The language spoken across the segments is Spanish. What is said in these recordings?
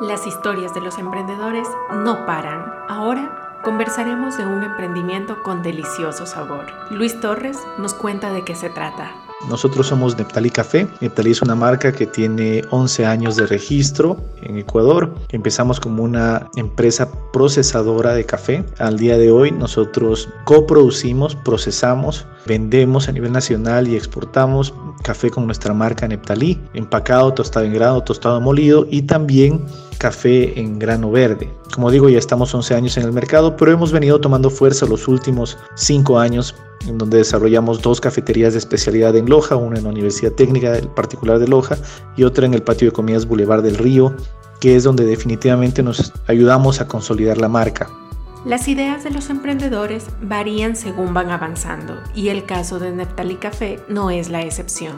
Las historias de los emprendedores no paran. Ahora conversaremos de un emprendimiento con delicioso sabor. Luis Torres nos cuenta de qué se trata. Nosotros somos Neptali Café. Neptali es una marca que tiene 11 años de registro en Ecuador. Empezamos como una empresa procesadora de café. Al día de hoy nosotros coproducimos, procesamos, vendemos a nivel nacional y exportamos café con nuestra marca Neptalí, empacado, tostado en grano, tostado molido y también café en grano verde. Como digo, ya estamos 11 años en el mercado, pero hemos venido tomando fuerza los últimos 5 años en donde desarrollamos dos cafeterías de especialidad en Loja, una en la Universidad Técnica Particular de Loja y otra en el Patio de Comidas Boulevard del Río, que es donde definitivamente nos ayudamos a consolidar la marca. Las ideas de los emprendedores varían según van avanzando y el caso de Neptali Café no es la excepción.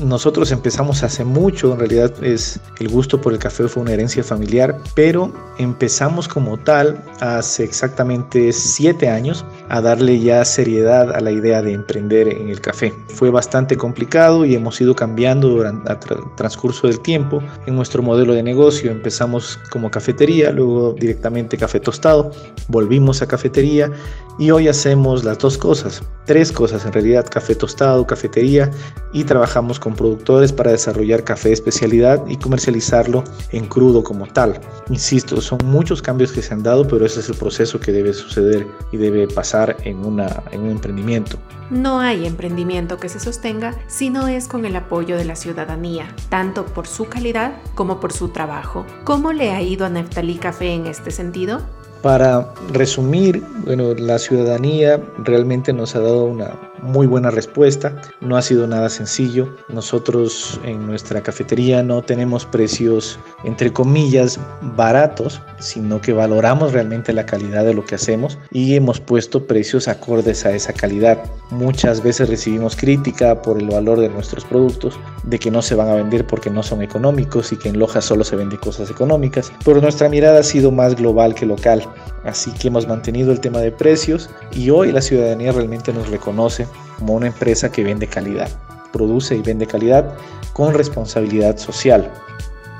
Nosotros empezamos hace mucho, en realidad es el gusto por el café fue una herencia familiar, pero empezamos como tal hace exactamente siete años a darle ya seriedad a la idea de emprender en el café. Fue bastante complicado y hemos ido cambiando durante el transcurso del tiempo en nuestro modelo de negocio. Empezamos como cafetería, luego directamente café tostado, volvimos a cafetería y hoy hacemos las dos cosas, tres cosas en realidad, café tostado, cafetería y trabajamos con productores para desarrollar café de especialidad y comercializarlo en crudo como tal. Insisto, son muchos cambios que se han dado, pero ese es el proceso que debe suceder y debe pasar en, una, en un emprendimiento. No hay emprendimiento que se sostenga si no es con el apoyo de la ciudadanía, tanto por su calidad como por su trabajo. ¿Cómo le ha ido a Neftalí Café en este sentido? Para resumir, bueno, la ciudadanía realmente nos ha dado una muy buena respuesta. No ha sido nada sencillo. Nosotros en nuestra cafetería no tenemos precios, entre comillas, baratos, sino que valoramos realmente la calidad de lo que hacemos y hemos puesto precios acordes a esa calidad. Muchas veces recibimos crítica por el valor de nuestros productos, de que no se van a vender porque no son económicos y que en Loja solo se venden cosas económicas, pero nuestra mirada ha sido más global que local. Así que hemos mantenido el tema de precios y hoy la ciudadanía realmente nos reconoce como una empresa que vende calidad, produce y vende calidad con responsabilidad social.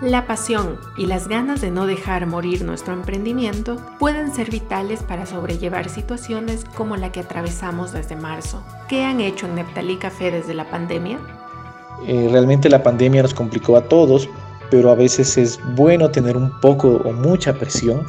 La pasión y las ganas de no dejar morir nuestro emprendimiento pueden ser vitales para sobrellevar situaciones como la que atravesamos desde marzo. ¿Qué han hecho en Neptalí Café desde la pandemia? Eh, realmente la pandemia nos complicó a todos, pero a veces es bueno tener un poco o mucha presión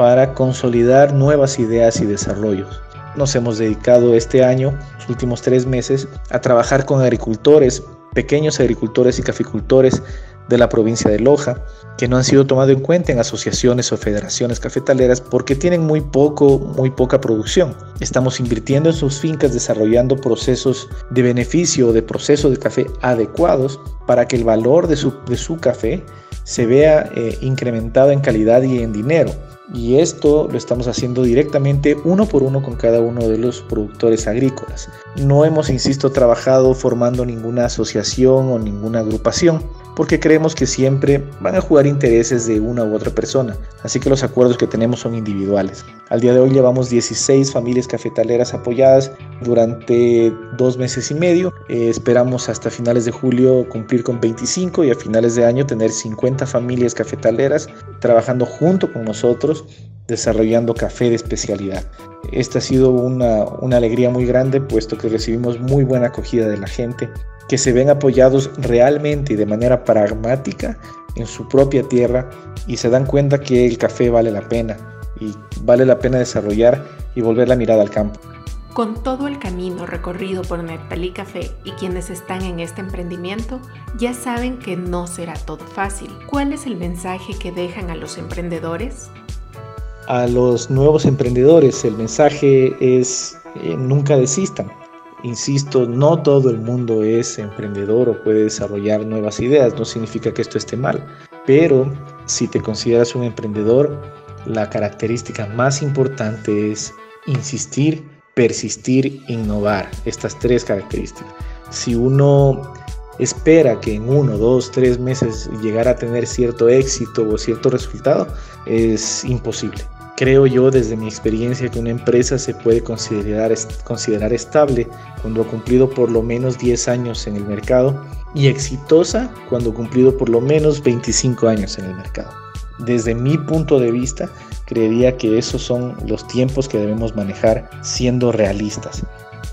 para consolidar nuevas ideas y desarrollos. Nos hemos dedicado este año, los últimos tres meses, a trabajar con agricultores, pequeños agricultores y caficultores de la provincia de Loja, que no han sido tomados en cuenta en asociaciones o federaciones cafetaleras porque tienen muy poco, muy poca producción. Estamos invirtiendo en sus fincas desarrollando procesos de beneficio o de proceso de café adecuados para que el valor de su, de su café se vea eh, incrementado en calidad y en dinero y esto lo estamos haciendo directamente uno por uno con cada uno de los productores agrícolas. No hemos, insisto, trabajado formando ninguna asociación o ninguna agrupación, porque creemos que siempre van a jugar intereses de una u otra persona, así que los acuerdos que tenemos son individuales. Al día de hoy llevamos 16 familias cafetaleras apoyadas durante dos meses y medio, eh, esperamos hasta finales de julio cumplir con 25 y a finales de año tener 50 familias cafetaleras trabajando junto con nosotros desarrollando café de especialidad. Esta ha sido una, alegría muy grande puesto que recibimos muy buena acogida de la gente, que se ven apoyados realmente y de manera pragmática en su propia tierra y se dan cuenta que el café vale la pena y vale la pena desarrollar y volver la mirada al campo. Con todo el camino recorrido por Neptalí Café y quienes están en este emprendimiento, ya saben que no será todo fácil. ¿Cuál es el mensaje que dejan a los emprendedores? A los nuevos emprendedores el mensaje es eh, nunca desistan. Insisto, no todo el mundo es emprendedor o puede desarrollar nuevas ideas, no significa que esto esté mal, pero si te consideras un emprendedor, la característica más importante es insistir persistir, innovar, estas tres características. Si uno espera que en uno, dos, tres meses llegara a tener cierto éxito o cierto resultado, es imposible. Creo yo desde mi experiencia que una empresa se puede considerar, considerar estable cuando ha cumplido por lo menos 10 años en el mercado y exitosa cuando ha cumplido por lo menos 25 años en el mercado. Desde mi punto de vista, creería que esos son los tiempos que debemos manejar siendo realistas.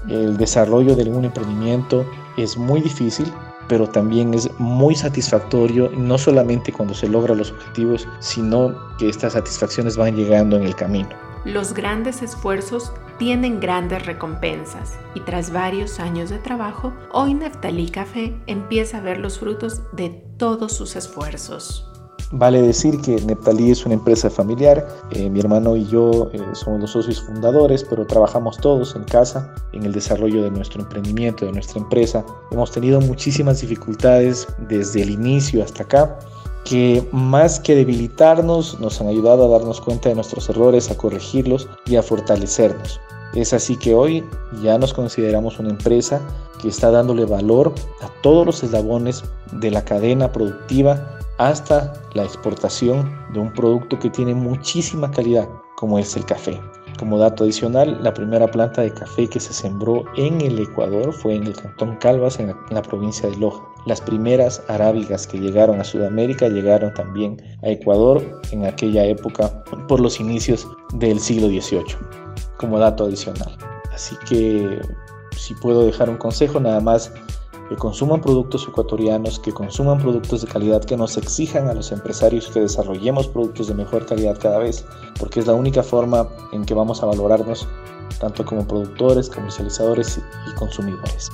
El desarrollo de un emprendimiento es muy difícil, pero también es muy satisfactorio, no solamente cuando se logran los objetivos, sino que estas satisfacciones van llegando en el camino. Los grandes esfuerzos tienen grandes recompensas y tras varios años de trabajo, hoy Neftalí Café empieza a ver los frutos de todos sus esfuerzos. Vale decir que Neptalí es una empresa familiar. Eh, mi hermano y yo eh, somos los socios fundadores, pero trabajamos todos en casa en el desarrollo de nuestro emprendimiento, de nuestra empresa. Hemos tenido muchísimas dificultades desde el inicio hasta acá que más que debilitarnos nos han ayudado a darnos cuenta de nuestros errores, a corregirlos y a fortalecernos. Es así que hoy ya nos consideramos una empresa que está dándole valor a todos los eslabones de la cadena productiva hasta la exportación de un producto que tiene muchísima calidad, como es el café. Como dato adicional, la primera planta de café que se sembró en el Ecuador fue en el cantón Calvas, en la, provincia de Loja. Las primeras arábigas que llegaron a Sudamérica llegaron también a Ecuador en aquella época por los inicios del siglo XVIII, como dato adicional. Así que si puedo dejar un consejo, nada más que consuman productos ecuatorianos, que consuman productos de calidad, que nos exijan a los empresarios que desarrollemos productos de mejor calidad cada vez, porque es la única forma en que vamos a valorarnos tanto como productores, comercializadores y consumidores.